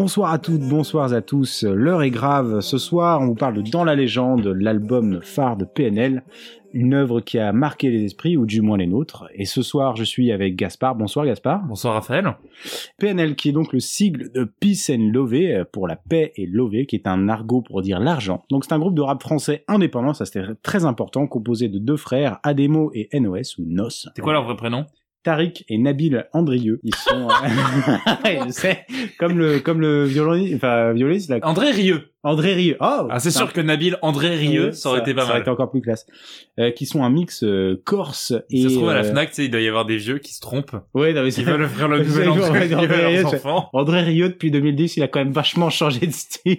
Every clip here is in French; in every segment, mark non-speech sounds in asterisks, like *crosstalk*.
Bonsoir à toutes, bonsoir à tous. L'heure est grave. Ce soir, on vous parle de Dans la légende, l'album phare de PNL, une œuvre qui a marqué les esprits, ou du moins les nôtres. Et ce soir, je suis avec Gaspard. Bonsoir Gaspard. Bonsoir Raphaël. PNL qui est donc le sigle de Peace and Love, pour la paix et Love, qui est un argot pour dire l'argent. Donc c'est un groupe de rap français indépendant, ça c'était très important, composé de deux frères, Ademo et NOS, ou NOS. C'est quoi leur vrai prénom? Tariq et Nabil Andrieux. Ils sont, euh, *laughs* je sais, comme le, comme le violoniste, enfin, violoniste, là. André Rieu. André Rieu. Oh! Ah, c'est sûr que Nabil André Rieu, ça aurait été pas Ça aurait mal. été encore plus classe. Euh, qui sont un mix euh, corse et... Ça se trouve à la euh, Fnac, tu sais, il doit y avoir des vieux qui se trompent. Ouais, non, mais c'est veulent offrir le *laughs* nouvel André Rieu. André Rieu, depuis 2010, il a quand même vachement changé de style.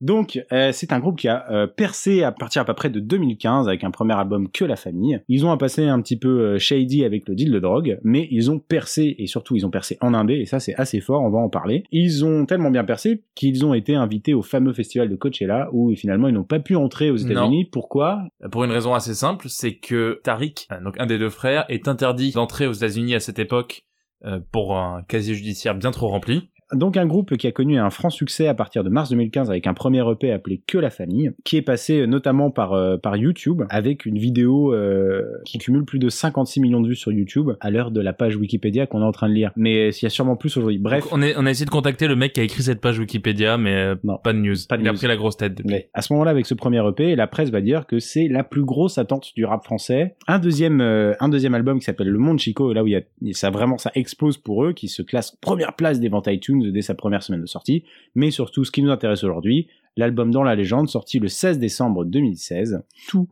Donc, euh, c'est un groupe qui a euh, percé à partir à peu près de 2015 avec un premier album Que la famille. Ils ont un passé un petit peu euh, shady avec le deal de drogue, mais ils ont percé et surtout ils ont percé en indé et ça c'est assez fort, on va en parler. Ils ont tellement bien percé qu'ils ont été invités au fameux festival de Coachella où finalement ils n'ont pas pu entrer aux États-Unis. Pourquoi? Pour une raison assez simple, c'est que Tariq, donc un des deux frères, est interdit d'entrer aux États-Unis à cette époque euh, pour un casier judiciaire bien trop rempli. Donc un groupe qui a connu un franc succès à partir de mars 2015 avec un premier EP appelé Que la famille, qui est passé euh, notamment par euh, par YouTube avec une vidéo euh, qui cumule plus de 56 millions de vues sur YouTube à l'heure de la page Wikipédia qu'on est en train de lire. Mais il y a sûrement plus aujourd'hui. Bref, Donc, on, est, on a essayé de contacter le mec qui a écrit cette page Wikipédia, mais euh, Non. pas de news. Pas de il a pris la grosse tête depuis. Mais à ce moment-là, avec ce premier EP, la presse va dire que c'est la plus grosse attente du rap français. Un deuxième, euh, un deuxième album qui s'appelle Le Monde Chico, là où il y a, ça vraiment, ça explose pour eux, qui se classe première place des ventes iTunes dès sa première semaine de sortie. Mais surtout, ce qui nous intéresse aujourd'hui, l'album Dans la légende, sorti le 16 décembre 2016. Tous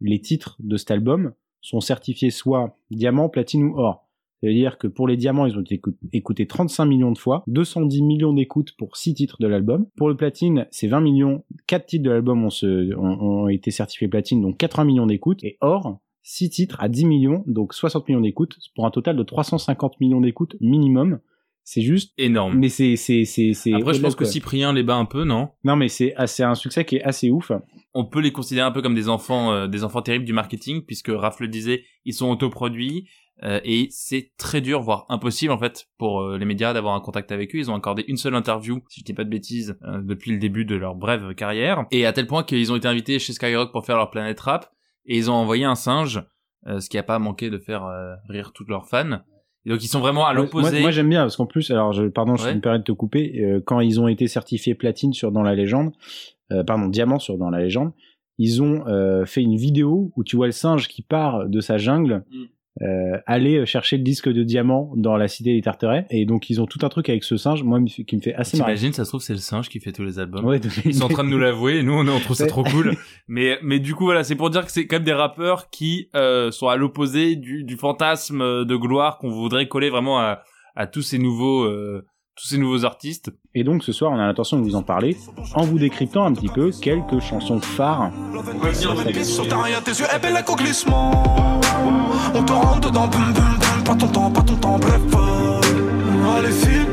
les titres de cet album sont certifiés soit diamant, platine ou or. Ça veut dire que pour les diamants, ils ont été écou- écoutés 35 millions de fois, 210 millions d'écoutes pour 6 titres de l'album. Pour le platine, c'est 20 millions, 4 titres de l'album ont, ont été certifiés platine, donc 80 millions d'écoutes. Et or, 6 titres à 10 millions, donc 60 millions d'écoutes, pour un total de 350 millions d'écoutes minimum. C'est juste, Énorme. mais c'est, c'est, c'est, c'est. Après, je pense que. Cyprien les bat un peu, non? Non, mais c'est, ah, c'est un succès qui est assez ouf. on peut les considérer un peu comme des enfants, euh, des enfants terribles du marketing, puisque Raph le disait, ils sont autoproduits euh, et c'est très dur, voire impossible en fait, pour euh, les médias d'avoir un contact avec eux. Ils ont accordé une seule interview, si je dis pas de bêtises, euh, depuis le début de leur brève carrière, et à tel point qu'ils ont été invités chez Skyrock pour faire leur Planet Rap et ils ont envoyé un singe, ce qui a pas manqué de faire rire tous leurs fans. Et donc ils sont vraiment à Moi, l'opposé. moi, j'aime bien parce qu'en plus, alors je, pardon, je Ouais. me permets de te couper. euh, quand ils ont été certifiés platine sur Dans la légende, euh, pardon, diamant sur Dans la légende, ils ont euh, fait une vidéo où tu vois le singe qui part de sa jungle. Euh, aller chercher le disque de diamant dans la cité des Tarterets et donc ils ont tout un truc avec ce singe moi qui me fait assez marrer T'imagines, ça se trouve c'est le singe qui fait tous les albums. ouais, de- Ils sont en train de nous l'avouer, et nous on, on trouve ça trop cool. *laughs* Mais mais du coup voilà, c'est pour dire que c'est quand même des rappeurs qui euh, sont à l'opposé du, du fantasme de gloire qu'on voudrait coller vraiment à, à tous ces nouveaux euh, tous ces nouveaux artistes. et donc ce soir on a l'intention de vous en parler en vous décryptant un petit peu quelques chansons phares Sur ta rien, tes yeux épais, l'accomplissement. On te rentre dedans, boum boum boum. Pas ton temps, pas ton temps, bref. Allez, file.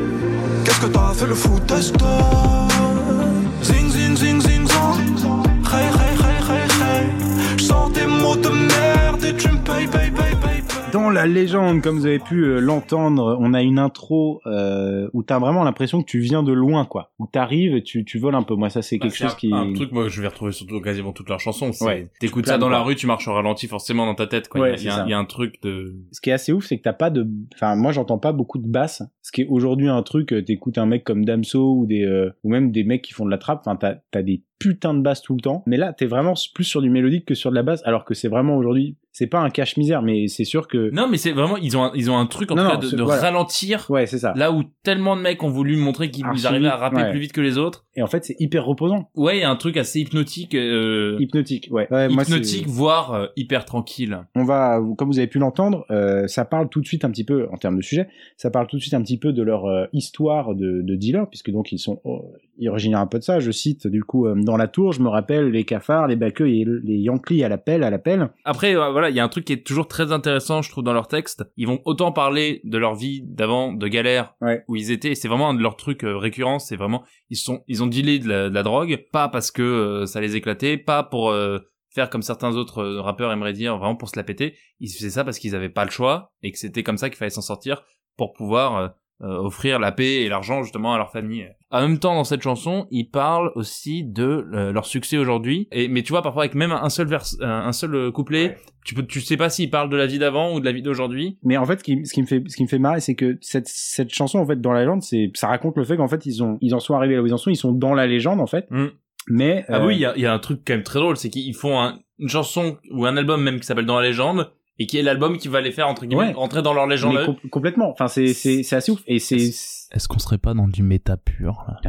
Qu'est-ce que t'as fait le footest Dans la légende, comme vous avez pu euh, l'entendre, on a une intro euh, où t'as vraiment l'impression que tu viens de loin, quoi. Où t'arrives et tu, tu voles un peu. Moi, ça, c'est quelque chose qui... Bah, un truc moi que je vais retrouver surtout quasiment toutes leurs chansons. Ouais. T'écoutes ça dans la rue, tu marches au ralenti forcément dans ta tête. Quoi. Ouais, il, y a, il y a un- il y a un truc de Ce qui est assez ouf, c'est que t'as pas de... Enfin, moi, j'entends pas beaucoup de basses. Ce qui est aujourd'hui un truc, euh, t'écoutes un mec comme Damso ou des... euh, ou même des mecs qui font de la trappe. Enfin, t'as t'as des putains de basses tout le temps. Mais là, t'es vraiment plus sur du mélodique que sur de la basse. Alors que c'est vraiment aujourd'hui... C'est pas un cache-misère, mais c'est sûr que... non mais c'est vraiment ils ont un, ils ont un truc en Non, tout cas non, de, c'est- de voilà. ralentir. Ouais, c'est ça. Là où tellement de mecs ont voulu montrer qu'ils arrivaient à rapper ouais. plus vite que les autres. Et en fait, c'est hyper reposant. Ouais, il y a un truc assez hypnotique, euh, Hypnotique, ouais. Ouais, moi, hypnotique, voire euh, hyper tranquille. on va, comme vous avez pu l'entendre, euh, ça parle tout de suite un petit peu, en termes de sujet, ça parle tout de suite un petit peu de leur euh, histoire de, de dealer, puisque donc ils sont ils originaires un peu de ça. Je cite du coup euh, dans la tour, je me rappelle les cafards, les baqueux et les Yankees à l'appel, à l'appel. Après, euh, voilà, il y a un truc qui est toujours très intéressant, je trouve, dans leurs textes. Ils vont autant parler de leur vie d'avant, de galère, Ouais. où ils étaient. et C'est vraiment un de leurs trucs euh, récurrents. C'est vraiment, ils sont, ils ont dealé de la, de la drogue, pas parce que euh, ça les éclatait, pas pour euh, faire comme certains autres rappeurs aimeraient dire, vraiment pour se la péter. Ils faisaient ça parce qu'ils avaient pas le choix et que c'était comme ça qu'il fallait s'en sortir pour pouvoir offrir la paix et l'argent justement à leur famille. En même temps, dans cette chanson, ils parlent aussi de euh, leur succès aujourd'hui. Et mais tu vois, parfois avec même un seul vers, un, un seul euh, couplet, tu peux, tu sais pas s'ils parlent de la vie d'avant ou de la vie d'aujourd'hui. Mais en fait, ce qui, ce qui me fait, ce qui me fait marrer, c'est que cette, cette chanson, en fait, dans la légende, c'est, ça raconte le fait qu'en fait, ils ont, ils en sont arrivés là où ils en sont, ils sont dans la légende, en fait. Mm. Mais, Ah euh, oui, il y a, il y a un truc quand même très drôle, c'est qu'ils font un- une chanson ou un album même qui s'appelle Dans la légende et qui est l'album qui va les faire entre guillemets Ouais. rentrer dans leur légende. com- complètement. Enfin, c'est, c'est, c'est assez ouf. Et c'est, Est-ce qu'on serait pas dans du méta pur là?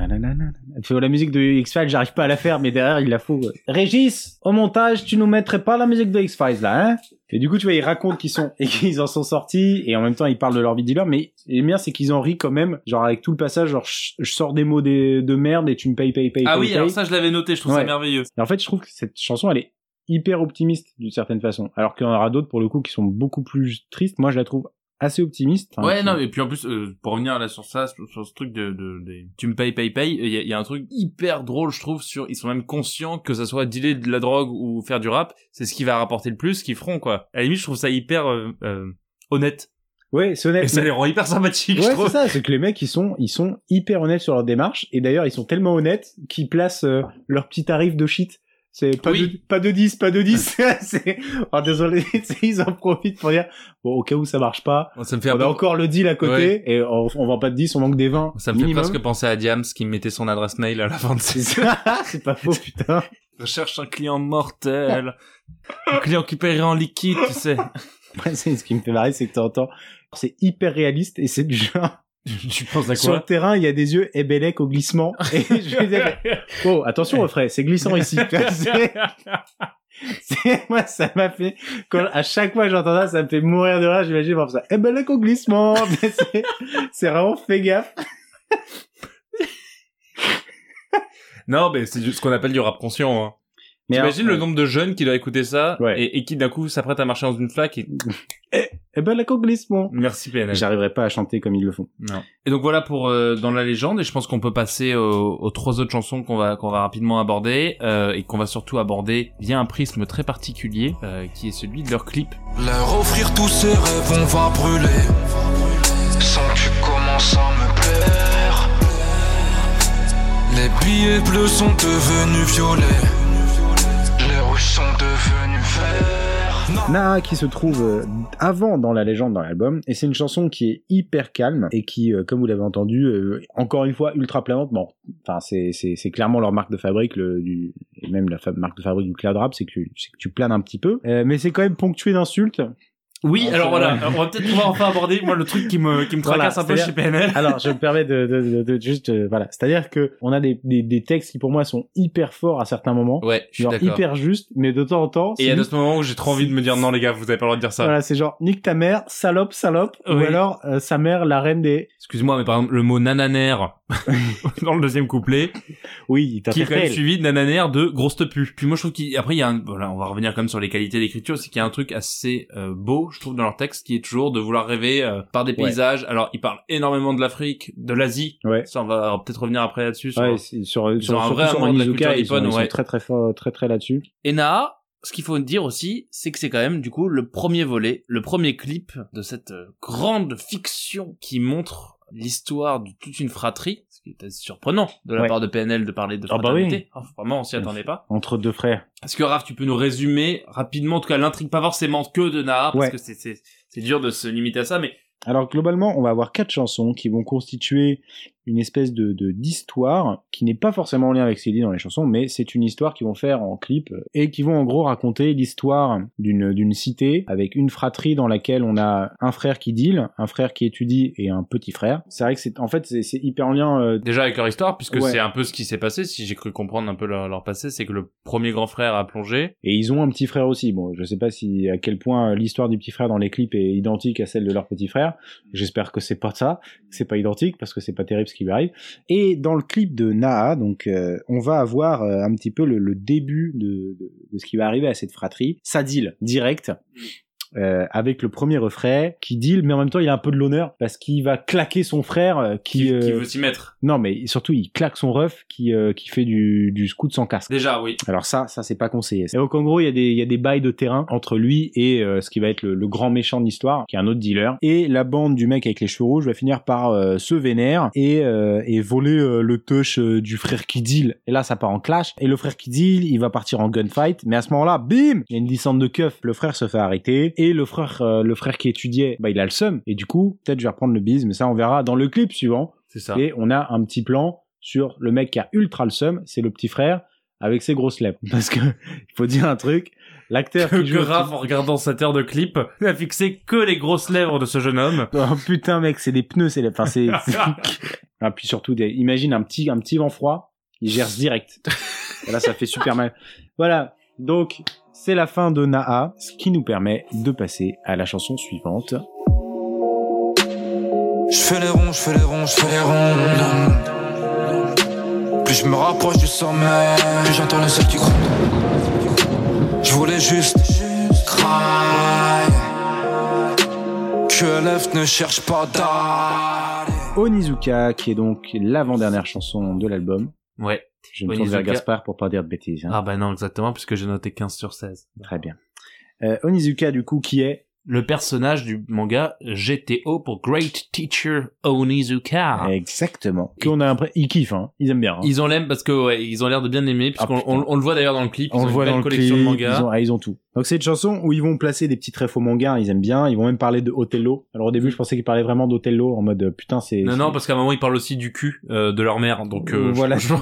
La musique de X-Files, j'arrive pas à la faire, mais derrière, il la faut. Régis, au montage, tu nous mettrais pas la musique de X-Files, là, hein? Et du coup, tu vois, ils racontent qu'ils sont, *laughs* et qu'ils en sont sortis, et en même temps, ils parlent de leur vie dealer, mais le bien, c'est qu'ils en rient quand même, genre, avec tout le passage, genre, je sors des mots des- de merde, et tu me payes, payes, payes, Ah oui, alors ça je l'avais noté, je trouve ça Ouais. merveilleux. Et en fait, je trouve que cette chanson, elle est hyper optimiste, d'une certaine façon. Alors qu'il y en aura d'autres, pour le coup, qui sont beaucoup plus tristes. Moi, je la trouve assez optimiste. Enfin, ouais, qui- non, mais puis en plus, euh, pour revenir là sur ça, sur, sur ce truc de, de, de- tu me payes, paye, paye, il y a, il y a un truc hyper drôle, je trouve, sur, ils sont même conscients que ça soit dealer de la drogue ou faire du rap, c'est ce qui va rapporter le plus, ce qu'ils feront, quoi. À la limite, je trouve ça hyper, euh, euh, honnête. Ouais, c'est honnête. Et ça les rend hyper sympathiques, je Ouais, trouve. c'est ça, c'est que les mecs, ils sont, ils sont hyper honnêtes sur leur démarche, et d'ailleurs, ils sont tellement honnêtes qu'ils placent euh, leur petit tarif de shit. C'est pas, Oui. de, pas de 10, pas de 10. *laughs* c'est, oh, désolé, *laughs* ils en profitent pour dire, bon, au cas où ça marche pas, Ça me fait un on peu, a encore le deal à côté, Ouais. et on, on vend pas de 10, on manque des 20. ça me fait minimum. presque penser à Diams qui mettait son adresse mail à la fin de *laughs* ça, c'est pas faux, putain. Je cherche un client mortel. un client qui paierait en liquide, tu sais. Ouais, c'est ce qui me fait marrer, c'est que t'entends, c'est hyper réaliste, et c'est du genre, *laughs* tu penses à sur le terrain, il y a des yeux ébélec au glissement, *laughs* et je disais, oh, attention, refrain, c'est glissant ici. *laughs* Moi ça m'a fait quand à chaque fois que j'entends ça ça me fait mourir de rage j'imagine voir ça là qu'au glissement c'est vraiment fait gaffe Non, mais c'est ce qu'on appelle du rap conscient. Hein. Mais T'imagines le nombre de jeunes qui doivent écouter ça Ouais. et, et qui d'un coup s'apprêtent à marcher dans une flaque et... *laughs* eh ben là qu'au glissement Merci PNL. j'arriverai pas à chanter comme ils le font Non. Et donc voilà pour euh, dans la légende et je pense qu'on peut passer aux, aux trois autres chansons qu'on va qu'on va rapidement aborder euh, et qu'on va surtout aborder via un prisme très particulier euh, qui est celui de leur clip. Leur offrir tous ces rêves, on va brûler. Sans que tu commences à me plaire. Les billets bleus sont devenus violets. Sont qui se trouve euh, avant dans la légende dans l'album. Et c'est une chanson qui est hyper calme et qui euh, comme vous l'avez entendu euh, encore une fois ultra planante bon enfin c'est clairement leur marque de fabrique le du et même la marque de fabrique du cloud rap c'est que tu planes un petit peu. Mais c'est quand même ponctué d'insultes Oui, Ah, alors voilà. Alors, on va peut-être pouvoir enfin aborder moi le truc qui me qui me Voilà, tracasse un peu chez PNL. Alors, je me permets de, de, de, de juste, euh, voilà. C'est-à-dire que on a des, des, des textes qui, pour moi, sont hyper forts à certains moments. Ouais, je suis genre hyper justes, mais de temps en temps, Et il y a c'est de ce moment où j'ai trop envie de me dire non les gars, vous avez pas le droit de dire ça. voilà, c'est genre, nique ta mère, salope, salope, ou Oui. alors, euh, sa mère, la reine des, Excuse-moi, mais par exemple le mot nananaire *laughs* dans le deuxième couplet, oui, il qui est quand même suivi de nananaire de grosse tepu. Puis moi je trouve qu'après il y a un, voilà, on va revenir quand même sur les qualités d'écriture, c'est qu'il y a un truc assez euh, beau, je trouve dans leur texte, qui est toujours de vouloir rêver euh, par des Ouais. paysages. Alors ils parlent énormément de l'Afrique, de l'Asie. Ouais. Ça on va peut-être revenir après là-dessus. sur- Ouais, sur, sur, ont un vrai sur de la culture ils sont, ils sont ouais. très très fort, très très là-dessus. Et Naa, ce qu'il faut dire aussi, c'est que c'est quand même du coup le premier volet, le premier clip de cette euh, grande fiction qui montre l'histoire de toute une fratrie, ce qui est assez surprenant de la Ouais. part de PNL de parler de Ah bah fraternité. Oh, vraiment, on s'y attendait pas. Entre deux frères. Est-ce que Raph, tu peux nous résumer rapidement, en tout cas l'intrigue, pas forcément que de Naa, parce que c'est c'est c'est dur de se limiter à ça, mais Alors globalement, on va avoir quatre chansons qui vont constituer une espèce de de- d'histoire qui n'est pas forcément en lien avec ce qui est dit dans les chansons, mais c'est une histoire qu'ils vont faire en clip euh, et qui vont en gros raconter l'histoire d'une d'une cité avec une fratrie dans laquelle on a un frère qui deal, un frère qui étudie et un petit frère. C'est vrai que c'est en fait c'est hyper en lien. euh, déjà avec leur histoire, puisque Ouais. c'est un peu ce qui s'est passé, si j'ai cru comprendre un peu leur, leur passé, c'est que le premier grand frère a plongé. Et ils ont un petit frère aussi. Bon, je sais pas si à quel point l'histoire du petit frère dans les clips est identique à celle de leur petit frère. J'espère que c'est pas ça, que c'est pas identique parce que c'est pas terrible ce qui lui arrive. Et dans le clip de Naa, donc euh, on va avoir euh, un petit peu le, début de, de, ce qui va arriver à cette fratrie. Ça deal direct. Euh, avec le premier refrain qui deal, mais en même temps il a un peu de l'honneur parce qu'il va claquer son frère euh, qui, Qui, qui euh, veut s'y mettre. non mais surtout il claque son ref qui euh, qui fait du du scout sans casque. Déjà, oui. Alors ça, ça c'est pas conseillé. Et donc en gros, il y a des, il y a des bails de terrain entre lui et euh, ce qui va être le, le grand méchant de l'histoire, qui est un autre dealer. Et la bande du mec avec les cheveux rouges va finir par euh, se vénère et, euh, et voler euh, le touch du frère qui deal. Et là, ça part en clash. Et le frère qui deal, il va partir en gunfight. Mais à ce moment-là, bim, il y a une descente de keuf. Le frère se fait arrêter et le frère, euh, le frère qui étudiait, bah il a le seum. Et du coup, peut-être je vais reprendre le bise, mais ça on verra dans le clip suivant. C'est ça. Et on a un petit plan sur le mec qui a ultra le seum, c'est le petit frère avec ses grosses lèvres. *laughs* Parce que il faut dire un truc, l'acteur que, qui joue Raph, en regardant cette heure de clip, n'a fixé que les grosses lèvres de ce jeune homme. *laughs* Oh putain mec, c'est des pneus, c'est les... enfin *laughs* c'est ah, puis surtout des... imagine un petit un petit vent froid, il gerce direct. Et là ça fait super mal. Voilà. Donc c'est la fin de Naa, ce qui nous permet de passer à la chanson suivante. Je fais les ronds, je fais les ronds, je fais les ronds. Plus je me rapproche du sommet, plus j'entends le ciel qui gronde. Je voulais juste cry. Que l'œuf ne cherche pas d'aller. Onizuka, qui est donc l'avant-dernière chanson de l'album. Ouais. Je me tourne vers. Gaspard pour pas dire de bêtises. hein. Ah bah non, exactement, puisque j'ai noté 15 sur 16. Très bien. Euh, Onizuka, du coup, qui est Le personnage du manga GTO pour Great Teacher Onizuka. exactement. Qu'on a l'impression, ils kiffent, hein. Ils aiment bien. hein. Ils ont l'air parce que ouais, ils ont l'air de bien aimer puisqu'on Ah, putain. on, on le voit d'ailleurs dans le clip. Ils On le voit dans le collection clip, de mangas. Ils ont, ah, ils ont tout. Donc c'est une chanson où ils vont placer des petits refs au manga, ils aiment bien. Ils vont même parler de Othello. Alors au début, je pensais qu'ils parlaient vraiment d'Othello en mode euh, putain, c'est. Non, non, parce qu'à un moment ils parlent aussi du cul euh, de leur mère. Donc euh, Voilà. *laughs* je, je,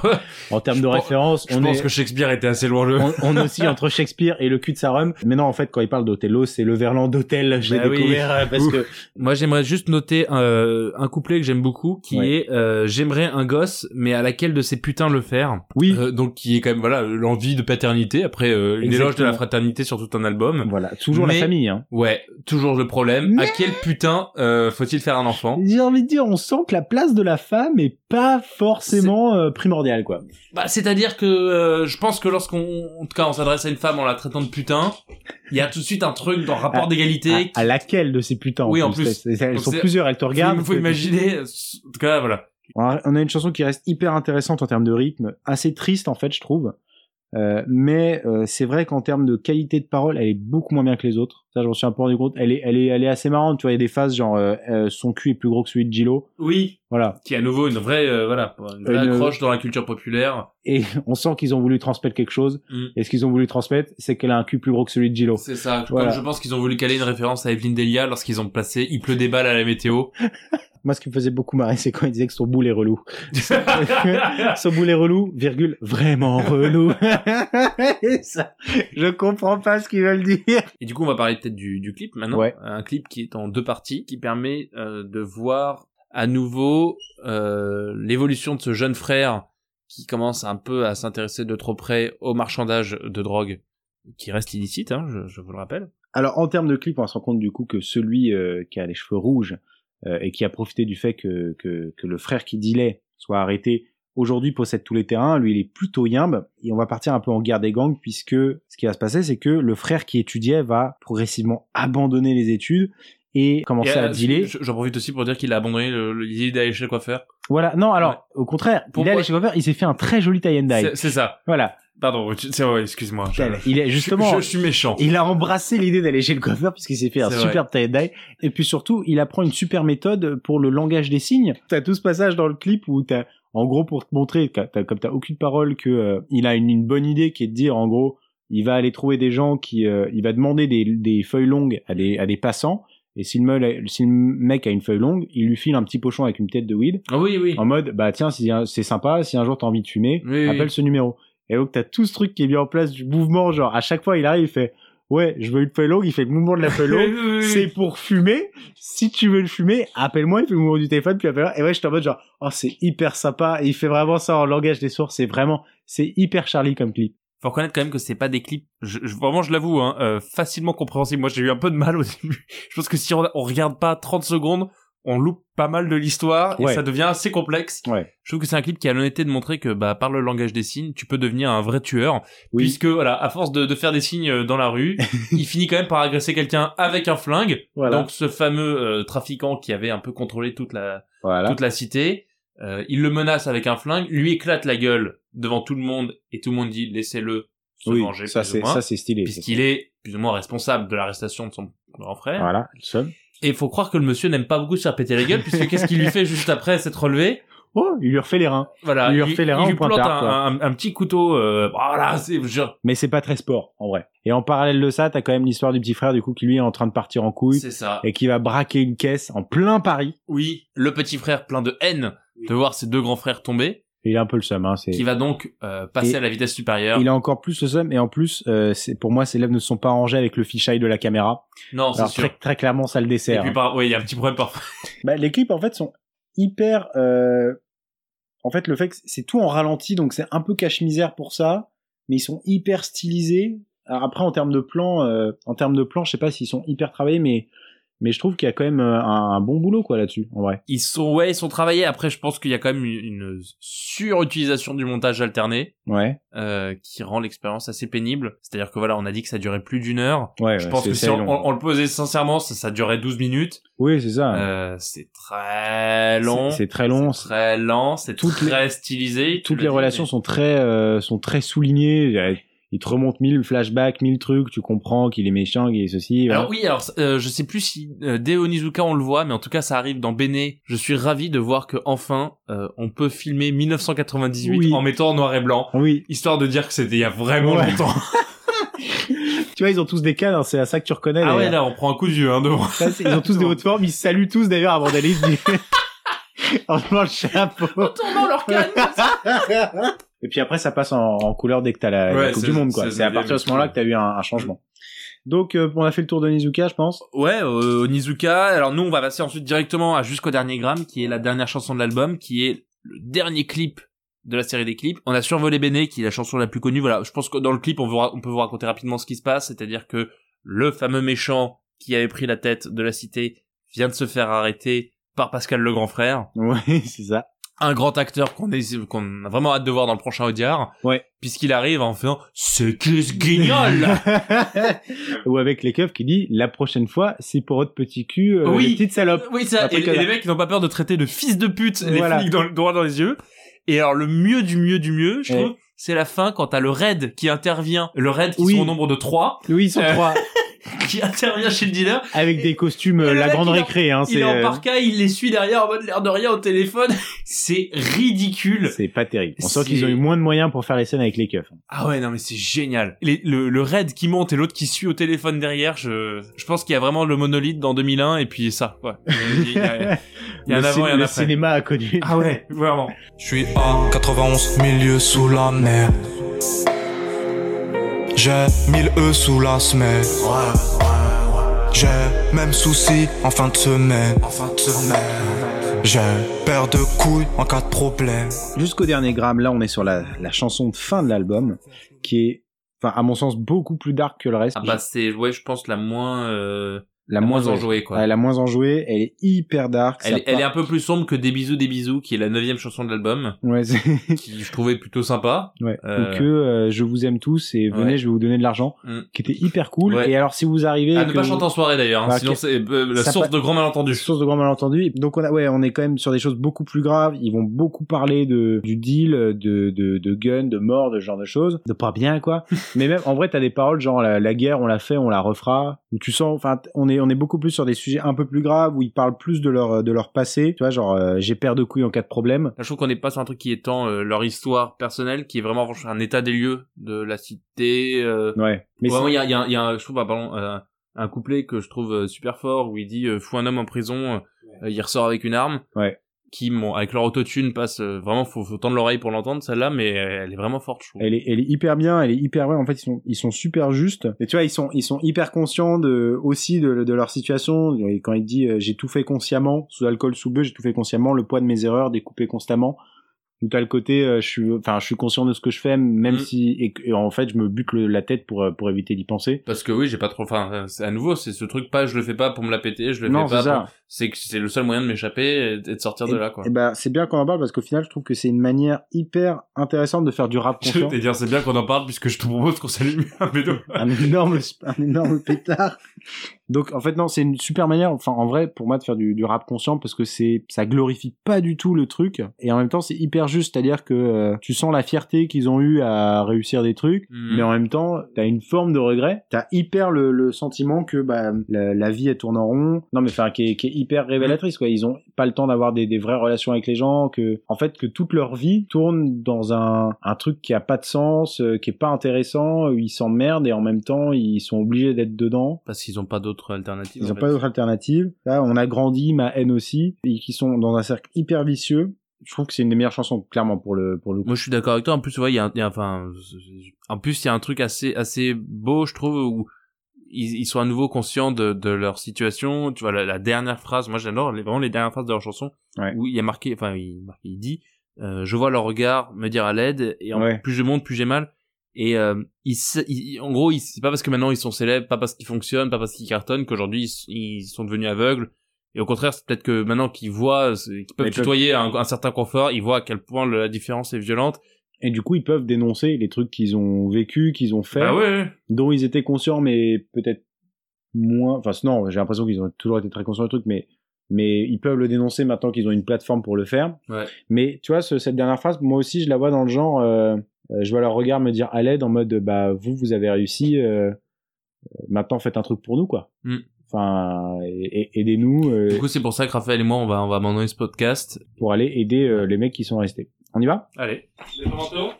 En termes je de pense- référence, je on pense est. que Shakespeare était assez loin le. On, on est aussi entre Shakespeare et le cul de Sarum. Mais non, en fait, quand ils parlent d'Othello, c'est le Verlan d'Hôtel. Je l'ai Bah oui. découvert euh, parce que Moi, j'aimerais juste noter euh, un couplet que j'aime beaucoup, qui Ouais. est euh, j'aimerais un gosse, mais à laquelle de ces putains le faire? oui, Euh, donc qui est quand même voilà l'envie de paternité. Après euh, une éloge de la fraternité sur tout un album. voilà, toujours Mais- la famille. Hein. Ouais, toujours le problème. À quel putain euh, faut-il faire un enfant? J'ai envie de dire, on sent que la place de la femme est pas forcément euh, primordiale, quoi. Bah, c'est-à-dire que euh, je pense que lorsqu'on, en tout cas, on s'adresse à une femme en la traitant de putain, il y a tout de suite un truc dans le rapport d'égalité. À, à laquelle de ces putains Oui, en plus. C'est- Elles sont plusieurs, elles te regardent. Il faut imaginer, euh, en tout cas, voilà. On a une chanson qui reste hyper intéressante en termes de rythme, assez triste en fait, je trouve. Euh, mais euh, c'est vrai qu'en termes de qualité de parole, elle est beaucoup moins bien que les autres. Ça, j'en suis un peu rendu compte. Elle est, elle est, elle est assez marrante. Tu vois, il y a des phases genre euh, euh, son cul est plus gros que celui de Gilo. Oui. Voilà. Qui est à nouveau une vraie, euh, voilà, une vraie Une- accroche dans la culture populaire. Et *laughs* on sent qu'ils ont voulu transmettre quelque chose. Mm. Et ce qu'ils ont voulu transmettre, c'est qu'elle a un cul plus gros que celui de Gilo. C'est ça. Voilà. Comme je pense qu'ils ont voulu caler une référence à Evelyne Delia lorsqu'ils ont placé il pleut des balles à la météo. *laughs* Moi, ce qui me faisait beaucoup marrer, c'est quand il disait que son boule est relou. *laughs* son boule est relou, virgule, vraiment relou. Et *laughs* ça, je comprends pas ce qu'ils veulent dire. Et du coup, on va parler peut-être du, du clip maintenant. Ouais. Un clip qui est en deux parties, qui permet euh, de voir à nouveau euh, l'évolution de ce jeune frère qui commence un peu à s'intéresser de trop près au marchandage de drogue, qui reste illicite, hein, je, je vous le rappelle. Alors en termes de clip, on se rend compte du coup que celui euh, qui a les cheveux rouges et qui a profité du fait que, que, que le frère qui dealait soit arrêté, aujourd'hui possède tous les terrains, lui il est plutôt yimbe, et on va partir un peu en guerre des gangs, puisque ce qui va se passer, c'est que le frère qui étudiait va progressivement abandonner les études et commencer Et, à euh, dealer. je- J'en profite aussi pour dire qu'il a abandonné l'idée d'aller chez le coiffeur. Voilà, non, alors au contraire, Pour il est allé chez le coiffeur, il s'est fait un très joli tie and dye. C'est ça. Voilà, Pardon, c'est vrai, excuse-moi. je- il est justement... Je, je suis méchant. Il a embrassé l'idée d'aller chez le coiffeur puisqu'il s'est fait un super tie and dye. Et puis surtout, il apprend une super méthode pour le langage des signes. T'as tout ce passage dans le clip où t'as, en gros, pour te montrer, comme t'as aucune parole, que euh, il a une, une bonne idée qui est de dire, en gros, il va aller trouver des gens qui, euh, il va demander des, des feuilles longues à des, à des passants. Et si le, meul- si le mec a une feuille longue, il lui file un petit pochon avec une tête de weed Ah oui, oui. en mode bah tiens si c'est sympa si un jour t'as envie de fumer Oui, oui. appelle ce numéro et donc t'as tout ce truc qui est mis en place du mouvement genre à chaque fois il arrive il fait ouais je veux une feuille longue il fait le mouvement de la feuille *laughs* longue c'est pour fumer. Si tu veux le fumer appelle-moi il fait le mouvement du téléphone puis appelle et ouais j'étais en mode genre oh c'est hyper sympa et il fait vraiment ça en langage des sources c'est vraiment c'est hyper Charlie comme clip. Faut reconnaître quand même que c'est pas des clips je, je- vraiment je l'avoue hein, euh, facilement compréhensibles moi j'ai eu un peu de mal au *laughs* début. Je pense que si on, on regarde pas 30 secondes on loupe pas mal de l'histoire et Ouais. ça devient assez complexe. Ouais. Je trouve que c'est un clip qui a l'honnêteté de montrer que bah par le langage des signes, tu peux devenir un vrai tueur Oui. puisque voilà, à force de, de faire des signes euh, dans la rue, *laughs* il finit quand même par agresser quelqu'un avec un flingue. Voilà. Donc ce fameux euh, trafiquant qui avait un peu contrôlé toute la voilà. toute la cité, euh, il le menace avec un flingue, lui éclate la gueule devant tout le monde et tout le monde dit laissez-le se oui, venger ça c'est ça c'est stylé. puisqu'il est plus ou moins responsable de l'arrestation de son grand frère. Voilà, le seul. Et il faut croire que le monsieur n'aime pas beaucoup se faire péter la gueule, puisque qu'est-ce qu'il lui fait juste après s'être relevé *laughs* Oh, il lui refait les reins. Voilà, Il lui refait les reins il lui plante un, quoi. un, un petit couteau. Euh, voilà, c'est genre, Mais c'est pas très sport, en vrai. Et en parallèle de ça, t'as quand même l'histoire du petit frère, du coup, qui lui est en train de partir en couille c'est ça. et qui va braquer une caisse en plein Paris. Oui, le petit frère plein de haine de voir ses deux grands frères tomber, il a un peu le seum, hein. C'est... qui va donc euh, passer Et- à la vitesse supérieure. Il a encore plus le seum et en plus, euh, c'est pour moi, ses lèvres ne sont pas rangées avec le fisheye de la caméra. Non, c'est sûr. très, très clairement, ça le Et dessert. puis hein. par, oui, il y a un petit problème parfois. Bah, les clips en fait sont hyper. euh, En fait, le fait que c'est tout en ralenti, donc c'est un peu cache-misère pour ça, mais ils sont hyper stylisés. Alors après, en termes de plan, euh, en termes de plan, je sais pas s'ils sont hyper travaillés, mais mais je trouve qu'il y a quand même euh, un, un bon boulot quoi là-dessus, en vrai. Ils sont, ouais, ils sont travaillés. Après, je pense qu'il y a quand même une, une surutilisation du montage alterné, Ouais. euh, qui rend l'expérience assez pénible. C'est-à-dire que voilà, on a dit que ça durait plus d'une heure. Ouais. Je ouais, pense que si on, long. on- on le posait sincèrement, ça, ça durait 12 minutes. Oui, c'est ça. Euh, c'est très long. C'est- très long. C'est très lent. C'est très stylisé. Toutes les relations sont très euh, sont très soulignées. Il te remonte mille flashbacks, mille trucs. Tu comprends qu'il est méchant, qu'il est ceci. voilà. Alors oui, alors euh, je sais plus si euh, dès Onizuka on le voit, mais en tout cas ça arrive dans Bene. Je suis ravi de voir que enfin euh, on peut filmer 1998 Oui. en mettant en noir et blanc, Oui. histoire de dire que c'était il y a vraiment Ouais. longtemps. *laughs* *laughs* Tu vois, ils ont tous des cannes. hein, c'est à ça que tu reconnais. ah ouais, là on prend un coup de vieux hein, devant. Ils ont tous des hautes formes, ils se saluent tous d'ailleurs avant d'aller du... *laughs* en jouant le chapeau. tournant leur canne. Et puis après, ça passe en, en couleur dès que t'as la, la Ouais, Coupe c'est- du Monde, quoi. c'est- à partir de ce moment-là que t'as eu un, un changement. Donc, euh, on a fait le tour de Nizuka, je pense. Ouais, euh, Onizuka. Alors nous on va passer ensuite directement à Jusqu'au dernier gramme, qui est la dernière chanson de l'album, qui est le dernier clip de la série des clips. On a survolé Bene, qui est la chanson la plus connue. Voilà, je pense que dans le clip, on, vous on peut vous raconter rapidement ce qui se passe, c'est-à-dire que le fameux méchant qui avait pris la tête de la cité vient de se faire arrêter par Pascal le grand frère, Ouais, *laughs* c'est ça. Un grand acteur qu'on qu'on a vraiment hâte de voir dans le prochain Audiard, Ouais. puisqu'il arrive en faisant « C'est que ce guignol *laughs* !» Ou avec les keufs qui dit, la prochaine fois, c'est pour votre petit cul, euh, Oui. les petites salopes. Oui, ça. Après Et, les mecs, ils n'ont pas peur de traiter de fils de pute les Voilà. flics dans, droit dans les yeux. Et alors, le mieux du mieux du mieux, je Ouais. trouve, c'est la fin quand t'as le raid qui intervient. Le raid qui Oui. sont au nombre de trois, Oui, ils sont Euh, trois. *laughs* *laughs* qui intervient chez le dealer. Avec des costumes, euh, la mec, grande il est en- récré, hein. Il C'est, est en euh, parka, il les suit derrière en mode l'air de rien au téléphone. *laughs* c'est ridicule. c'est pas terrible. On sent qu'ils ont eu moins de moyens pour faire les scènes avec les keufs. Ah ouais, non mais c'est génial. Les- le, le raid qui monte et l'autre qui suit au téléphone derrière, je, je pense qu'il y a vraiment le monolithe dans 2001 et puis ça, quoi. Il y a, il y a *laughs* un avant et un le après. cinéma a connu. Ah ouais, vraiment. Je suis à 91 milieu sous la mer. J'ai 1000 E sous la semaine. J'ai même souci en fin de semaine. En fin de semaine. J'ai paire de couilles en cas de problème. Jusqu'au dernier gramme, là, on est sur la, la chanson de fin de l'album, qui est, enfin, à mon sens, beaucoup plus dark que le reste. Ah bah c'est, ouais, je pense la moins, euh, la, la moins enjouée. enjouée, quoi. Ouais, la moins enjouée, elle est hyper dark. Elle, est un peu plus sombre que Des bisous, des bisous, qui est la neuvième chanson de l'album, Ouais, c'est- *laughs* qui je trouvais plutôt sympa. ouais. Euh, Ou que euh, je vous aime tous et venez, Ouais. je vais vous donner de l'argent, Mm. qui était hyper cool. Ouais. Et alors, si vous arrivez, À que ne pas vous- chanter en soirée d'ailleurs, hein, Bah, sinon c'est euh, la Ça source pa- de grands malentendus. source de grands malentendus. Donc on a, ouais, on est quand même sur des choses beaucoup plus graves. Ils vont beaucoup parler de du deal, de de, de gun, de mort, de ce genre de choses, de pas bien quoi. *laughs* Mais même en vrai, t'as des paroles genre la, la guerre, on l'a fait, on la refera. Où tu sens, enfin, on est on est beaucoup plus sur des sujets un peu plus graves où ils parlent plus de leur de leur passé. Tu vois, genre euh, j'ai paire de couilles en cas de problème. Là, je trouve qu'on n'est pas sur un truc qui étend euh, leur histoire personnelle, qui est vraiment un état des lieux de la cité. Euh... Ouais. Mais Vraiment, c'est- il y a, il y a, il y a un- je trouve, ah, pardon, euh, un couplet que je trouve euh, super fort où il dit euh, fous un homme en prison, euh, il ressort avec une arme. Ouais. Qui, bon, avec leur autotune, passe euh, vraiment, faut, faut tendre l'oreille pour l'entendre celle-là, mais elle est vraiment forte, je trouve. Elle est, elle est hyper bien, elle est hyper vraie. En fait, ils sont, ils sont super justes. Et tu vois, ils sont, ils sont hyper conscients de, aussi de, leur situation. Quand il dit, euh, j'ai tout fait consciemment, sous alcool, sous bœuf, j'ai tout fait consciemment, le poids de mes erreurs découpé constamment. Ou t'as le côté, euh, je suis, enfin, je suis conscient de ce que je fais, même Mm. si, et, que- et en fait, je me bute le- la tête pour, euh, pour éviter d'y penser. Parce que oui, j'ai pas trop, enfin, c'est à nouveau, c'est ce truc pas, je le fais pas pour me la péter, je le Non, fais pas pour- c'est c'est le seul moyen de m'échapper et de sortir de là, quoi. Et bah, c'est bien qu'on en parle parce qu'au final, je trouve que c'est une manière hyper intéressante de faire du rap *laughs* Je conscient. te dire, c'est bien qu'on en parle puisque je te propose qu'on s'allume un un énorme, un énorme pétard. *laughs* Donc, en fait, non, c'est une super manière, enfin, en vrai, pour moi, de faire du, du rap conscient parce que c'est, ça glorifie pas du tout le truc. Et en même temps, c'est hyper juste. C'est-à-dire que euh, tu sens la fierté qu'ils ont eu à réussir des trucs. Mhm. Mais en même temps, t'as une forme de regret. T'as hyper le, le sentiment que bah, la, la vie elle tourne en rond. Non, mais enfin, qui est, qui est hyper révélatrice. Quoi. Ils ont pas le temps d'avoir des, des vraies relations avec les gens. Que, en fait, que toute leur vie tourne dans un, un truc qui a pas de sens, euh, qui est pas intéressant. Où ils s'emmerdent et en même temps, ils sont obligés d'être dedans. Parce qu'ils ont pas d'autres alternatives. Ils en ont fait. pas d'autre alternative. Là, on a grandi, ma haine aussi, et qui sont dans un cercle hyper vicieux. Je trouve que c'est une des meilleures chansons, clairement, pour le, pour le coup. Moi, je suis d'accord avec toi. En plus, tu vois, il y a, y enfin, en plus, il y a un truc assez, assez beau, je trouve, où ils, ils sont à nouveau conscients de, de leur situation. Tu vois, la, la dernière phrase, moi, j'adore vraiment les dernières phrases de leur chanson, Ouais. où il y a marqué, enfin, il, il dit, euh, je vois leur regard me dire à l'aide, et en, Ouais. plus je monte, plus j'ai mal. Et euh, ils, ils- en gros, ils- c'est pas parce que maintenant ils sont célèbres, pas parce qu'ils fonctionnent, pas parce qu'ils cartonnent, qu'aujourd'hui ils, ils sont devenus aveugles. Et au contraire, c'est peut-être que maintenant qu'ils voient, qu'ils peuvent Mais tutoyer un, un certain confort, ils voient à quel point la différence est violente. Et du coup, ils peuvent dénoncer les trucs qu'ils ont vécu, qu'ils ont fait, Bah ouais, dont ils étaient conscients, mais peut-être moins. Enfin, non, j'ai l'impression qu'ils ont toujours été très conscients du truc, mais mais ils peuvent le dénoncer maintenant qu'ils ont une plateforme pour le faire. Ouais. Mais tu vois, ce- cette dernière phrase, moi aussi, je la vois dans le genre. euh, je vois leur regard me dire à l'aide en mode, bah vous, vous avez réussi. euh, euh, maintenant, faites un truc pour nous, quoi. Mm. Enfin, aidez-nous euh, Du coup, c'est pour ça que Raphaël et moi, on va, on va abandonner ce podcast. pour aller aider euh, les mecs qui sont restés. On y va? Allez.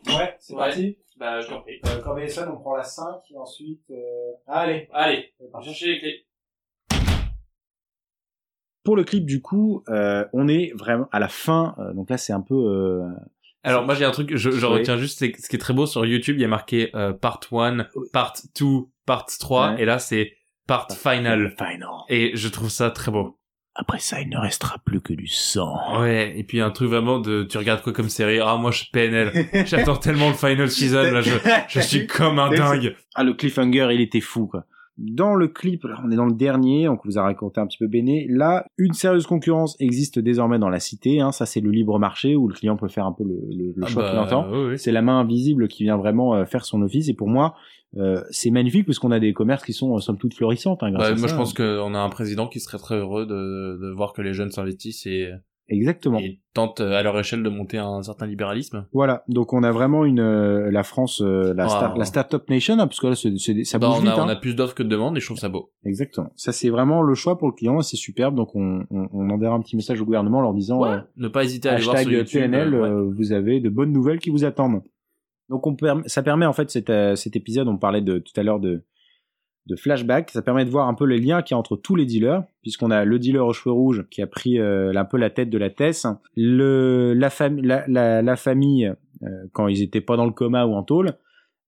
Ouais, c'est parti. Bah, je t'en prie. Euh, Corbeil-Essonne, on prend la 5 et ensuite. euh, Allez. Allez, chercher les clés. Pour le clip, du coup, euh, on est vraiment à la fin. euh, donc là, c'est un peu. Alors, moi, j'ai un truc, je, je Oui. retiens juste, c'est ce qui est très beau sur YouTube, il y a marqué euh, part 1, part 2, part 3, Ouais. et là, c'est part final. Final. Et je trouve ça très beau. Après ça, il ne restera plus que du sang. Ouais, et puis un truc vraiment de, tu regardes quoi comme série? Ah, moi, je suis PNL. J'attends *laughs* tellement le final season, là, je, je suis comme un dingue. Ah, le cliffhanger, il était fou, quoi. Dans le clip, là, on est dans le dernier, on vous a raconté un petit peu Béné. Là, une sérieuse concurrence existe désormais dans la cité. Hein, ça, c'est le libre marché où le client peut faire un peu le, le, le Ah choix bah, qu'il entend. ouais, ouais. C'est la main invisible qui vient vraiment euh, faire son office. Et pour moi, euh, c'est magnifique parce qu'on a des commerces qui sont euh, somme toute florissantes. Hein, grâce Bah, à moi, ça. je pense qu'on a un président qui serait très heureux de, de voir que les jeunes s'investissent et, Exactement. et tentent euh, à leur échelle de monter un certain libéralisme. Voilà, donc on a vraiment une euh, la France, euh, la, Ah. star- la startup nation, hein, parce que là c'est, c'est- ça Bah, bouge on, vite. a, on hein. a plus d'offres que de demandes et je trouve ça beau. Exactement. Ça c'est vraiment le choix pour le client et c'est superbe. Donc on, on, on enverra un petit message au gouvernement en leur disant euh, Ne pas hésiter à aller voir sur hashtag YouTube. PNL, euh, ouais. euh, vous avez de bonnes nouvelles qui vous attendent. Donc on ça permet en fait cet, euh, cet épisode, on parlait de tout à l'heure de de flashback, ça permet de voir un peu les liens qu'il y a entre tous les dealers, puisqu'on a le dealer aux cheveux rouges qui a pris euh, un peu la tête de la Tess, le la, fam- la, la, la famille euh, quand ils étaient pas dans le coma ou en tôle,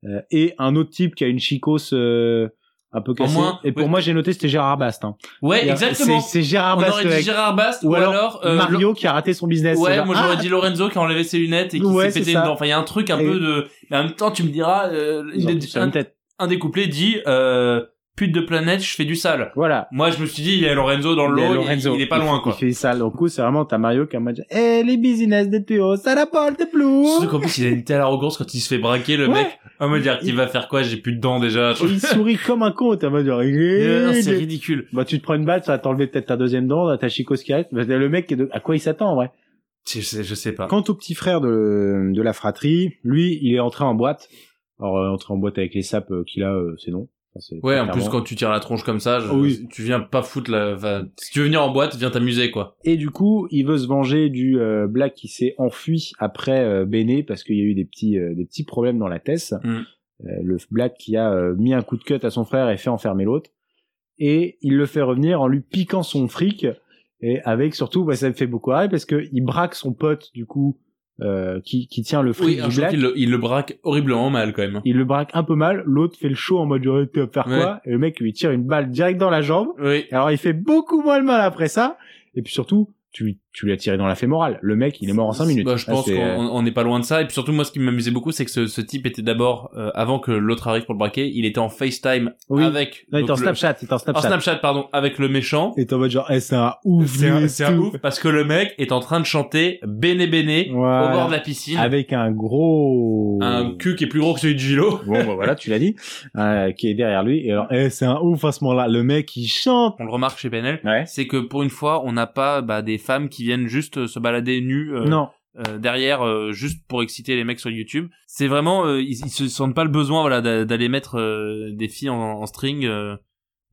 euh, et un autre type qui a une chicose euh, un peu cassée. moins, et pour ouais. moi j'ai noté c'était Gérard Bast. Hein. Ouais, exactement. C'est c'est Gérard On Bast aurait le dit. Gérard Bast ou, alors, euh, Mario qui a raté son business. Ouais, moi ah, j'aurais dit Lorenzo qui a enlevé ses lunettes et qui Ouais, s'est pété une dent. Enfin, il y a un truc un Et- peu de. Mais en même temps, tu me diras, euh, une tête. Un des couplets dit euh, pute de planète, je fais du sale. Voilà. Moi, je me suis dit, il y a Lorenzo dans le Il il, il est pas Il loin quoi. Il fait ça. Donc, du coup, c'est vraiment, t'as Mario qui a dit, eh, les business de tuyaux, ça n'apporte plus. Surtout qu'en plus, il a une telle arrogance quand il se fait braquer, le Ouais. mec. On me dire qu'il va faire quoi, j'ai plus de dents déjà. Il sourit comme un con, t'as m'a dit, Euh, C'est ridicule. Bah, tu te prends une balle, ça va t'enlever peut-être ta deuxième dent, ta chicose qui. Bah, le mec, est de- à quoi il s'attend, en vrai? Je sais, je sais pas. Quant au petit frère de, de la fratrie, lui, il est entré en boîte. Alors, euh, entrer en boîte avec les sapes euh, qu'il a, euh, c'est non. Enfin, Ouais, en plus quand tu tires la tronche comme ça, je- Ah oui. tu viens pas foutre la. enfin, si tu veux venir en boîte, viens t'amuser quoi. Et du coup, il veut se venger du euh, Black qui s'est enfui après euh, Béné parce qu'il y a eu des petits euh, des petits problèmes dans la Tess. Mm. Le Black qui a euh, mis un coup de cut à son frère et fait enfermer l'autre. Et il le fait revenir en lui piquant son fric et avec surtout, bah, ça me fait beaucoup rire parce que il braque son pote du coup euh, qui qui tient le fric Oui, du Black. il le, il le braque horriblement mal quand même. Il le braque un peu mal, l'autre fait le show en mode genre, tu vas faire quoi Et le mec lui tire une balle direct dans la jambe. Oui. Alors il fait beaucoup moins le mal après ça. Et puis surtout, tu, tu lui as tiré dans la fémorale. Le mec, il est mort en 5 minutes. Bah, je Ah, pense qu'on on n'est pas loin de ça. Et puis surtout, moi, ce qui m'amusait beaucoup, c'est que ce, ce type était d'abord, euh, avant que l'autre arrive pour le braquer, il était en FaceTime Oui. avec. Non, il est en donc, le- Snapchat, il est en en Snapchat. Snapchat, pardon, avec le méchant. Et en mode genre, eh, c'est un ouf. C'est un, ouf parce que le mec est en train de chanter Bene Bene Voilà. au bord de la piscine. Avec un gros... Un cul qui est plus gros que celui de Gilo. Bon, bah voilà, tu l'as dit. Euh, qui est derrière lui. Et alors, eh, c'est un ouf à ce moment-là. Le mec, il chante. On le remarque chez PNL. Ouais. C'est que pour une fois, on n'a pas bah, des femmes qui viennent juste euh, se balader nues euh, non. euh, derrière euh, juste pour exciter les mecs sur YouTube. C'est vraiment, euh, ils, ils se sentent pas le besoin voilà d'a- d'aller mettre euh, des filles en, en string euh,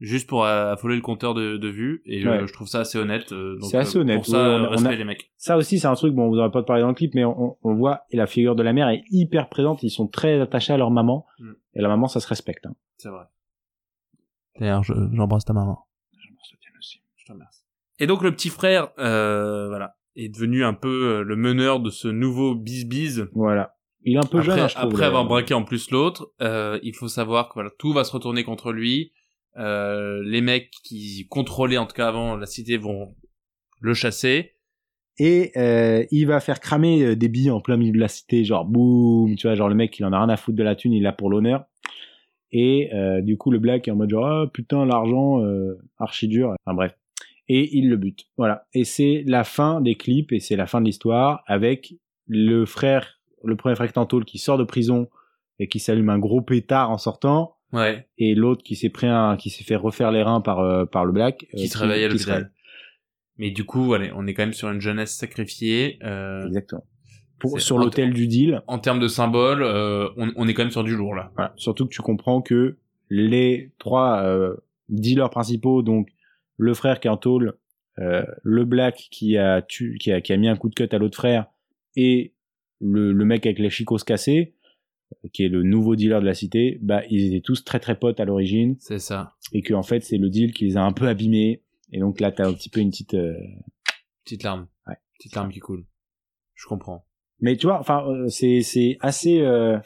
juste pour affoler le compteur de, de vues. Et Ouais. je trouve ça assez honnête. C'est assez honnête, Pour ça, on on respect a- les mecs. Ça aussi, c'est un truc, bon, vous aurez pas parlé dans le clip, mais on, on voit, et la figure de la mère est hyper présente. Ils sont très attachés à leur maman. Mm. Et la maman, ça se respecte. Hein. C'est vrai. D'ailleurs, j'embrasse ta maman. Et donc le petit frère, euh, voilà, est devenu un peu euh, le meneur de ce nouveau bis-bis. Voilà. Il est un peu Après, jeune, je trouve, après avoir braqué en plus l'autre, euh, il faut savoir que voilà, tout va se retourner contre lui. Euh, les mecs qui contrôlaient en tout cas avant la cité vont le chasser. Et euh, il va faire cramer euh, des billes en plein milieu de la cité, genre boum, tu vois, genre le mec il en a rien à foutre de la thune, il là pour l'honneur. Et euh, du coup le black est en mode genre ah putain l'argent euh, archi dur, enfin bref. Et il le bute, voilà. Et c'est la fin des clips et c'est la fin de l'histoire avec le frère, le premier frère Tantol qui sort de prison et qui s'allume un gros pétard en sortant Ouais. et l'autre qui s'est pris un, qui s'est fait refaire les reins par euh, par le black Qui euh, se réveille à l'hôpital. Mais du coup, voilà, on est quand même sur une jeunesse sacrifiée. Euh, Exactement. Pour, sur l'hôtel du deal. en termes de symbole, euh, on, on est quand même sur du lourd là. Voilà. Surtout que tu comprends que les trois euh, dealers principaux, donc le frère qui est en tôle, euh, le black qui a, tu, qui, a, qui a mis un coup de cut à l'autre frère, et le, le mec avec les chicos cassés, euh, qui est le nouveau dealer de la cité, bah ils étaient tous très très potes à l'origine, C'est ça. et que en fait c'est le deal qui les a un peu abîmés, et donc là t'as un petit peu une petite... euh, Petite larme. Ouais. Petite larme qui coule. Je comprends. Mais tu vois, enfin, euh, c'est c'est assez, euh,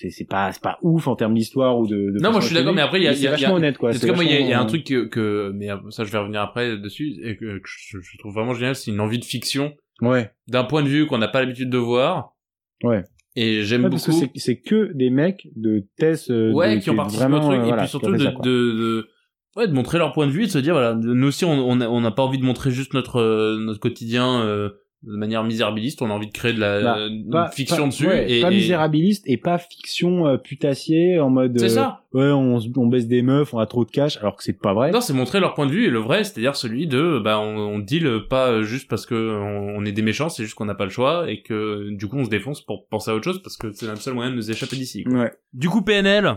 c'est c'est pas c'est pas ouf en termes d'histoire ou de. de Non, moi, je suis d'accord, mais après, il y a- c'est il y a- vachement honnête quoi. Moi, il y, y a un vachement, truc que, que, mais euh, ça, je vais revenir après dessus, et que, que je, je trouve vraiment génial, c'est une envie de fiction, euh, Ouais. d'un point de vue qu'on n'a pas l'habitude de voir. Ouais. Et j'aime Ouais, parce que beaucoup. c'est que des mecs de Tess. euh, ouais, de- qui ont participé vraiment, au truc, euh, et voilà, puis surtout de, ça, de, de, ouais, de montrer leur point de vue, et de se dire, voilà, nous aussi, on on n'a pas envie de montrer juste notre, euh, notre quotidien, euh, de manière misérabiliste, on a envie de créer de la Bah, une Pas- fiction pas- dessus, ouais, et, pas et- misérabiliste et pas fiction euh, putassier en mode. c'est euh, ça. Ouais, on, baisse des meufs, on a trop de cash, alors que c'est pas vrai. Non, c'est montrer leur point de vue et le vrai, c'est-à-dire celui de, bah, on, on deal pas juste parce que on, on est des méchants, c'est juste qu'on n'a pas le choix et que du coup on se défonce pour penser à autre chose parce que c'est le seul moyen de nous échapper d'ici. quoi. Ouais. Du coup, PNL,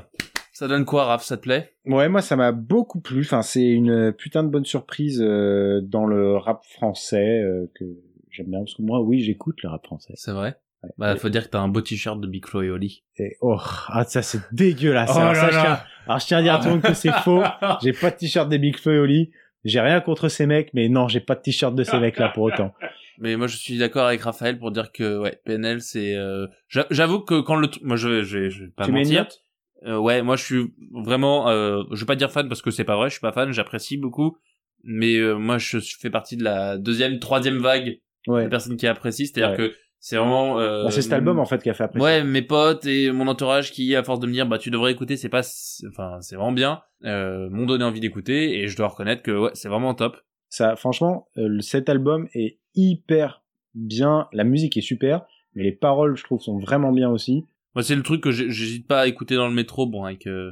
ça donne quoi, Raph, ça te plaît? Ouais, moi ça m'a beaucoup plu. Enfin, c'est une putain de bonne surprise euh, dans le rap français euh, que j'aime bien parce que moi, oui, j'écoute le rap français. C'est vrai. Bah, faut dire que t'as un beau t-shirt de Big Flo et Oli. Et oh, ah, ça c'est dégueulasse. Oh alors, là ça, je là. tiens, alors je tiens à dire à tout le monde que c'est faux. *laughs* J'ai pas de t-shirt des Big Flo et Oli. J'ai rien contre ces mecs, mais non, j'ai pas de t-shirt de ces mecs-là pour autant. *laughs* Mais moi, je suis d'accord avec Raphaël pour dire que, ouais, PNL, c'est, euh, j'a- j'avoue que quand le, moi, je vais, je vais, je vais pas tu mentir. Euh, ouais, moi je suis vraiment, euh, je vais pas dire fan parce que c'est pas vrai, je suis pas fan, j'apprécie beaucoup, mais euh, moi je fais partie de la deuxième, troisième vague Ouais. de personnes qui apprécient, c'est-à-dire Ouais. que c'est vraiment. Euh, Bah, c'est cet album en fait qui a fait apprécier. Ouais, mes potes et mon entourage qui, à force de me dire, bah tu devrais écouter, c'est pas, enfin c'est vraiment bien, euh, m'ont donné envie d'écouter et je dois reconnaître que ouais, c'est vraiment top. Ça, franchement, euh, cet album est hyper bien. La musique est super, mais les paroles, je trouve, sont vraiment bien aussi. Moi c'est le truc que j'hésite pas à écouter dans le métro, bon avec euh,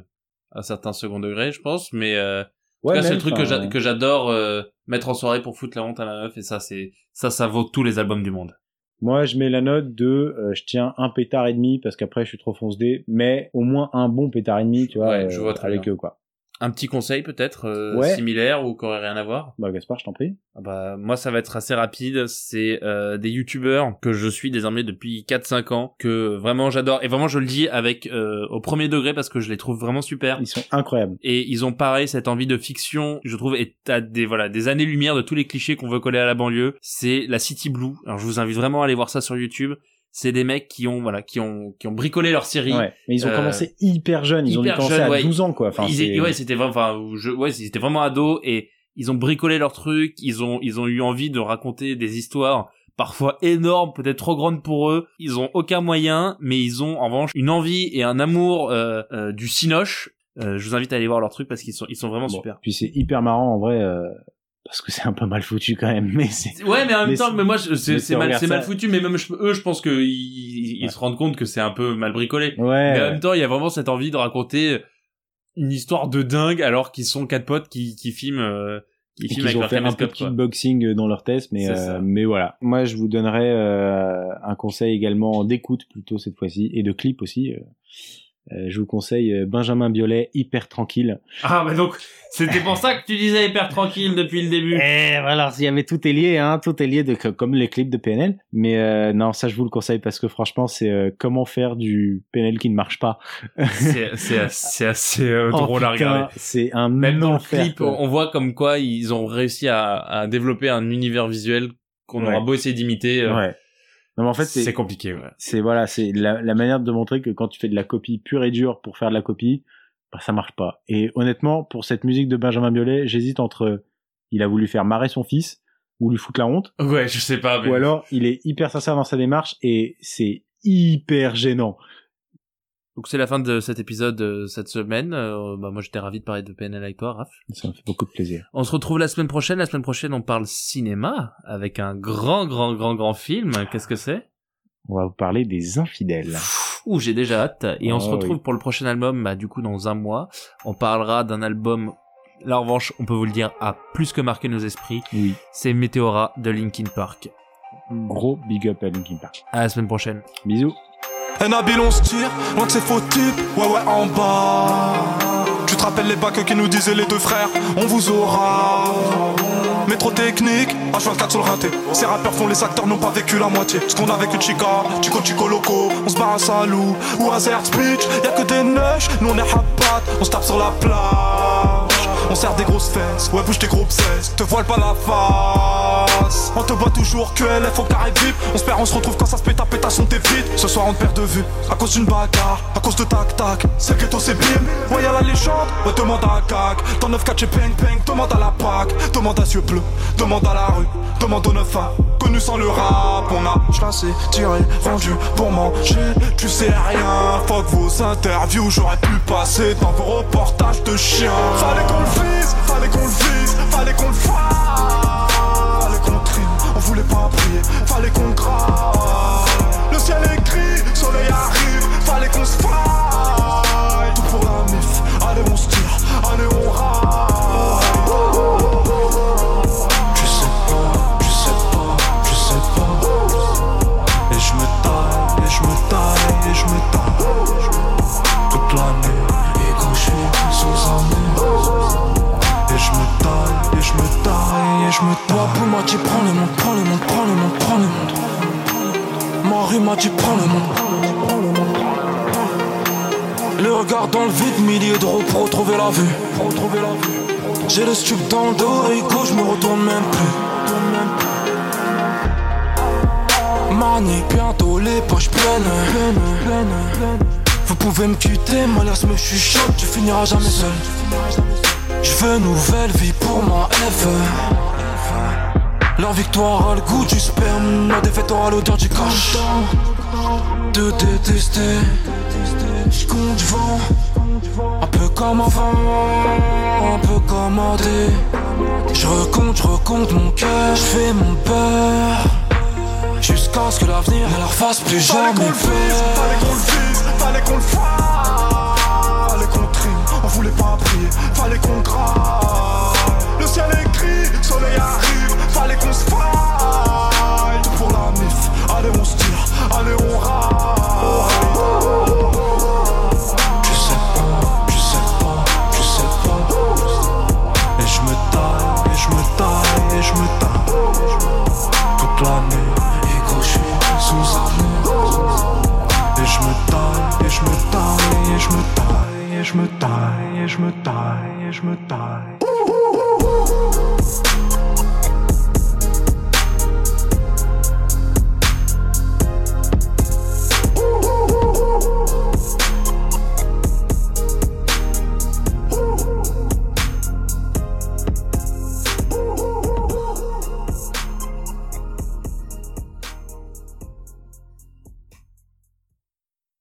un certain second degré, je pense, mais euh, Ouais, c'est le truc que enfin, j'a- que j'adore euh, mettre en soirée pour foutre la honte à ma meuf et ça c'est ça ça vaut tous les albums du monde. Moi, je mets la note de, euh, je tiens un pétard et demi parce qu'après, je suis trop fonce mais au moins un bon pétard et demi, tu vois, Ouais, je euh, vois très avec bien. eux, quoi. Un petit conseil peut-être euh, Ouais. similaire ou qui aurait rien à voir? Bah, Gaspard, je t'en prie. Ah Bah moi ça va être assez rapide, c'est euh, des youtubeurs que je suis désormais depuis 4-5 ans que vraiment j'adore et vraiment je le dis avec euh, au premier degré parce que je les trouve vraiment super. Ils sont incroyables. Et ils ont pareil cette envie de fiction, je trouve, est à des voilà des années lumière de tous les clichés qu'on veut coller à la banlieue. C'est la City Blue. Alors je vous invite vraiment à aller voir ça sur YouTube. C'est des mecs qui ont voilà qui ont qui ont bricolé leur série. Ouais. Mais ils ont Euh, commencé hyper jeunes. Ils ont jeunes, à ouais. 12 ans, quoi. Enfin, ils ouais, c'était vraiment, enfin, je, ouais, ils étaient vraiment ados et ils ont bricolé leur truc, ils ont ils ont eu envie de raconter des histoires parfois énormes, peut-être trop grandes pour eux. Ils ont aucun moyen, mais ils ont en revanche une envie et un amour euh, euh, du cinoche. Euh, je vous invite à aller voir leur truc parce qu'ils sont ils sont vraiment Bon, super. Puis c'est hyper marrant en vrai, euh, parce que c'est un peu mal foutu quand même, mais c'est. Ouais, mais en même temps, mais moi, c'est mal, c'est foutu, mais même je- eux, je pense que ils, ils- ils Ouais. se rendent compte que c'est un peu mal bricolé. Ouais. Mais en même temps, il y a vraiment cette envie de raconter une histoire de dingue alors qu'ils sont quatre potes qui, qui filment, euh, qui filment qu'ils avec ont leur fait un peu de kickboxing dans leur test, mais euh, mais voilà. Moi, je vous donnerais euh, un conseil également d'écoute plutôt cette fois-ci et de clip aussi. Euh. Je vous conseille euh, Benjamin Biolay, hyper tranquille. Ah, bah donc, c'était pour ça que tu disais hyper tranquille depuis le début. Et voilà, il y avait tout est lié, hein, tout est lié de comme les clips de PNL. Mais euh, non, ça je vous le conseille parce que franchement, c'est euh, comment faire du PNL qui ne marche pas. C'est, c'est, *laughs* c'est assez euh, Oh, drôle à regarder. C'est un Même dans le clip, quoi. on on voit comme quoi ils ont réussi à, à développer un univers visuel qu'on Ouais. aura beau essayer d'imiter. euh, Ouais. Non, mais en fait, c'est c'est compliqué, ouais. c'est voilà, c'est la, la manière de montrer que quand tu fais de la copie pure et dure pour faire de la copie, bah, ça marche pas. Et honnêtement, pour cette musique de Benjamin Biolay, j'hésite entre il a voulu faire marrer son fils ou lui foutre la honte, Ouais, je sais pas, mais... ou alors il est hyper sincère dans sa démarche et c'est hyper gênant. Donc c'est la fin de cet épisode euh, cette semaine. Euh, bah, moi j'étais ravi de parler de PNL avec toi, Raph. Ça me fait beaucoup de plaisir. On se retrouve la semaine prochaine. La semaine prochaine on parle cinéma avec un grand, grand, grand, grand film. Qu'est-ce que c'est? On va vous parler des infidèles. Ouh, j'ai déjà hâte. Et on se retrouve oui. pour le prochain album, bah, du coup dans un mois. On parlera d'un album, en revanche on peut vous le dire, a plus que marqué nos esprits. Oui. C'est Meteora de Linkin Park. Gros big up à Linkin Park. À la semaine prochaine. Bisous. Et Nabil on se tire, loin de ces faux types, ouais ouais en bas. Tu te rappelles les bacs qui nous disaient les deux frères, on vous aura. Métro technique, H24 sur le rinté Ces rappeurs font les acteurs, n'ont pas vécu la moitié. Ce qu'on a vécu Chica, Chico Chico Loco On se barre à Salou. Ou à Zertz Beach Y'a que des neiges, nous on est rapat On se tape sur la plage On serre des grosses fesses, ouais bouge tes gros cesse Te voile pas la face. On te bat toujours que LF au carré vip. On se on se retrouve quand ça se pète à pétation t'es vite Ce soir on te perd de vue À cause d'une bagarre, à cause de tac tac C'est le ghetto c'est bim, ouais y'a la légende Ouais demande à Cac, dans 9 4 peng peng Demande à la PAC, demande à Cieux Bleu Demande à la rue, demande au 9 a Connu sans le rap, on a chassé, tiré, vendu pour manger. Tu sais rien, fuck vos interviews J'aurais pu passer dans vos reportages de chiens. Fallait qu'on le vise, fallait qu'on le vise Fallait qu'on le fasse. Fallait qu'on trime, on voulait pas prier Fallait qu'on grave Le ciel est gris, soleil arrive Fallait qu'on se faille Tout pour la mif, allez on se tire Allez on râle J'ai le stup dans le dos je me retourne même plus. Mani, bientôt les poches pleines. Vous pouvez me quitter, malaise me chuchote, tu finiras jamais seul. Je veux nouvelle vie pour ma F. La victoire a le goût du sperme, la défaite aura l'odeur du cash. Te détester, je compte vent. Comme avant, un peu comme AD. Je recompte, je recompte mon cœur, je fais mon peur. Jusqu'à ce que l'avenir ne leur fasse plus Fallait jamais qu'on le vise, fallait qu'on le vise, fallait qu'on le fasse. Fallait qu'on trime, on voulait pas prier, fallait qu'on grave Le ciel est gris, soleil arrive, fallait qu'on se faille. Tout pour la mif, allez on se tire, allez on râle taille, et je me taille, je me taille